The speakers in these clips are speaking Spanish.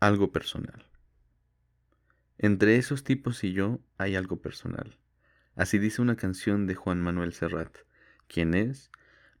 algo personal. Entre esos tipos y yo hay algo personal. Así dice una canción de Juan Manuel Serrat, quien es,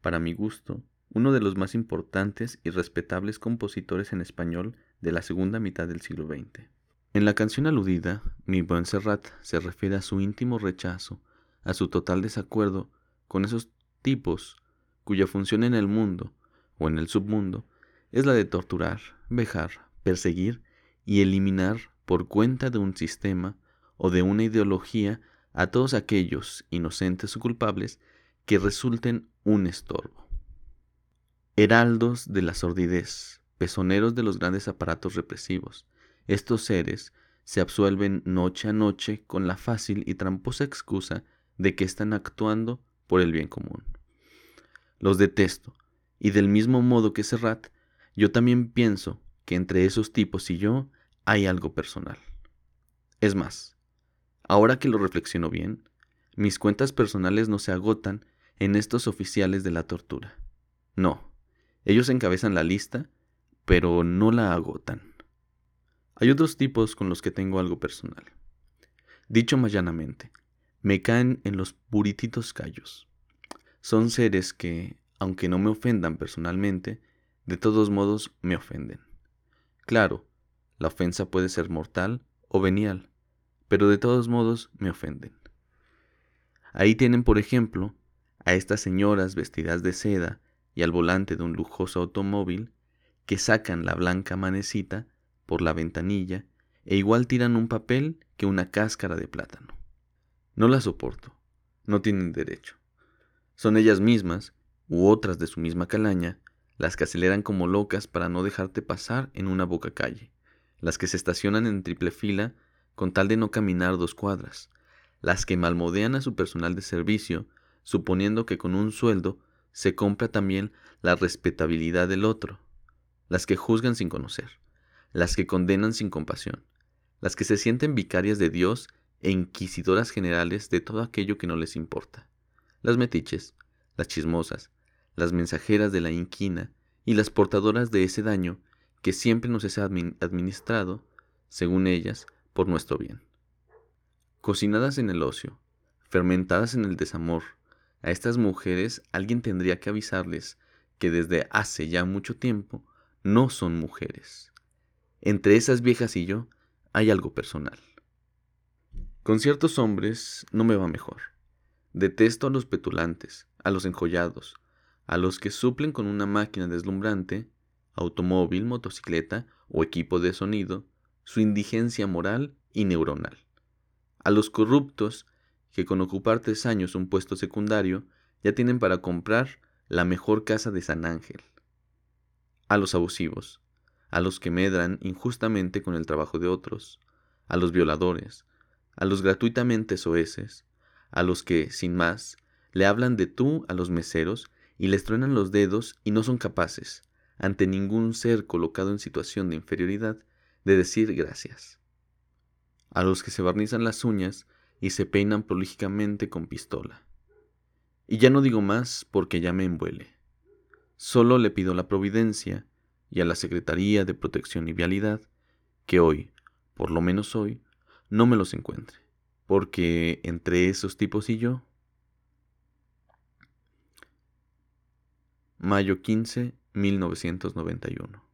para mi gusto, uno de los más importantes y respetables compositores en español de la segunda mitad del siglo XX. En la canción aludida, mi buen Serrat se refiere a su íntimo rechazo, a su total desacuerdo con esos tipos cuya función en el mundo o en el submundo es la de torturar, vejar, perseguir y eliminar por cuenta de un sistema o de una ideología a todos aquellos inocentes o culpables que resulten un estorbo. Heraldos de la sordidez, pezoneros de los grandes aparatos represivos, estos seres se absuelven noche a noche con la fácil y tramposa excusa de que están actuando por el bien común. Los detesto, y del mismo modo que Serrat, yo también pienso que entre esos tipos y yo hay algo personal. Es más, ahora que lo reflexiono bien, mis cuentas personales no se agotan en estos oficiales de la tortura. No, ellos encabezan la lista, pero no la agotan. Hay otros tipos con los que tengo algo personal. Dicho más llanamente, me caen en los purititos callos. Son seres que, aunque no me ofendan personalmente, de todos modos me ofenden. Claro, la ofensa puede ser mortal o venial, pero de todos modos me ofenden. Ahí tienen, por ejemplo, a estas señoras vestidas de seda y al volante de un lujoso automóvil que sacan la blanca manecita por la ventanilla e igual tiran un papel que una cáscara de plátano. No la soporto, no tienen derecho. Son ellas mismas, u otras de su misma calaña, las que aceleran como locas para no dejarte pasar en una boca calle, las que se estacionan en triple fila con tal de no caminar dos cuadras, las que malmodean a su personal de servicio, suponiendo que con un sueldo se compra también la respetabilidad del otro, las que juzgan sin conocer, las que condenan sin compasión, las que se sienten vicarias de Dios e inquisidoras generales de todo aquello que no les importa, las metiches, las chismosas, las mensajeras de la inquina y las portadoras de ese daño que siempre nos es administrado, según ellas, por nuestro bien. Cocinadas en el ocio, fermentadas en el desamor, a estas mujeres alguien tendría que avisarles que desde hace ya mucho tiempo no son mujeres. Entre esas viejas y yo hay algo personal. Con ciertos hombres no me va mejor. Detesto a los petulantes, a los enjollados, a los que suplen con una máquina deslumbrante, automóvil, motocicleta o equipo de sonido, su indigencia moral y neuronal. A los corruptos que con ocupar tres años un puesto secundario ya tienen para comprar la mejor casa de San Ángel. A los abusivos, a los que medran injustamente con el trabajo de otros, a los violadores, a los gratuitamente soeces, a los que, sin más, le hablan de tú a los meseros y les truenan los dedos y no son capaces, ante ningún ser colocado en situación de inferioridad, de decir gracias. A los que se barnizan las uñas y se peinan prolígicamente con pistola. Y ya no digo más porque ya me envuele. Solo le pido a la Providencia y a la Secretaría de Protección y Vialidad que hoy, por lo menos hoy, no me los encuentre, porque entre esos tipos y yo Mayo 15, 1991.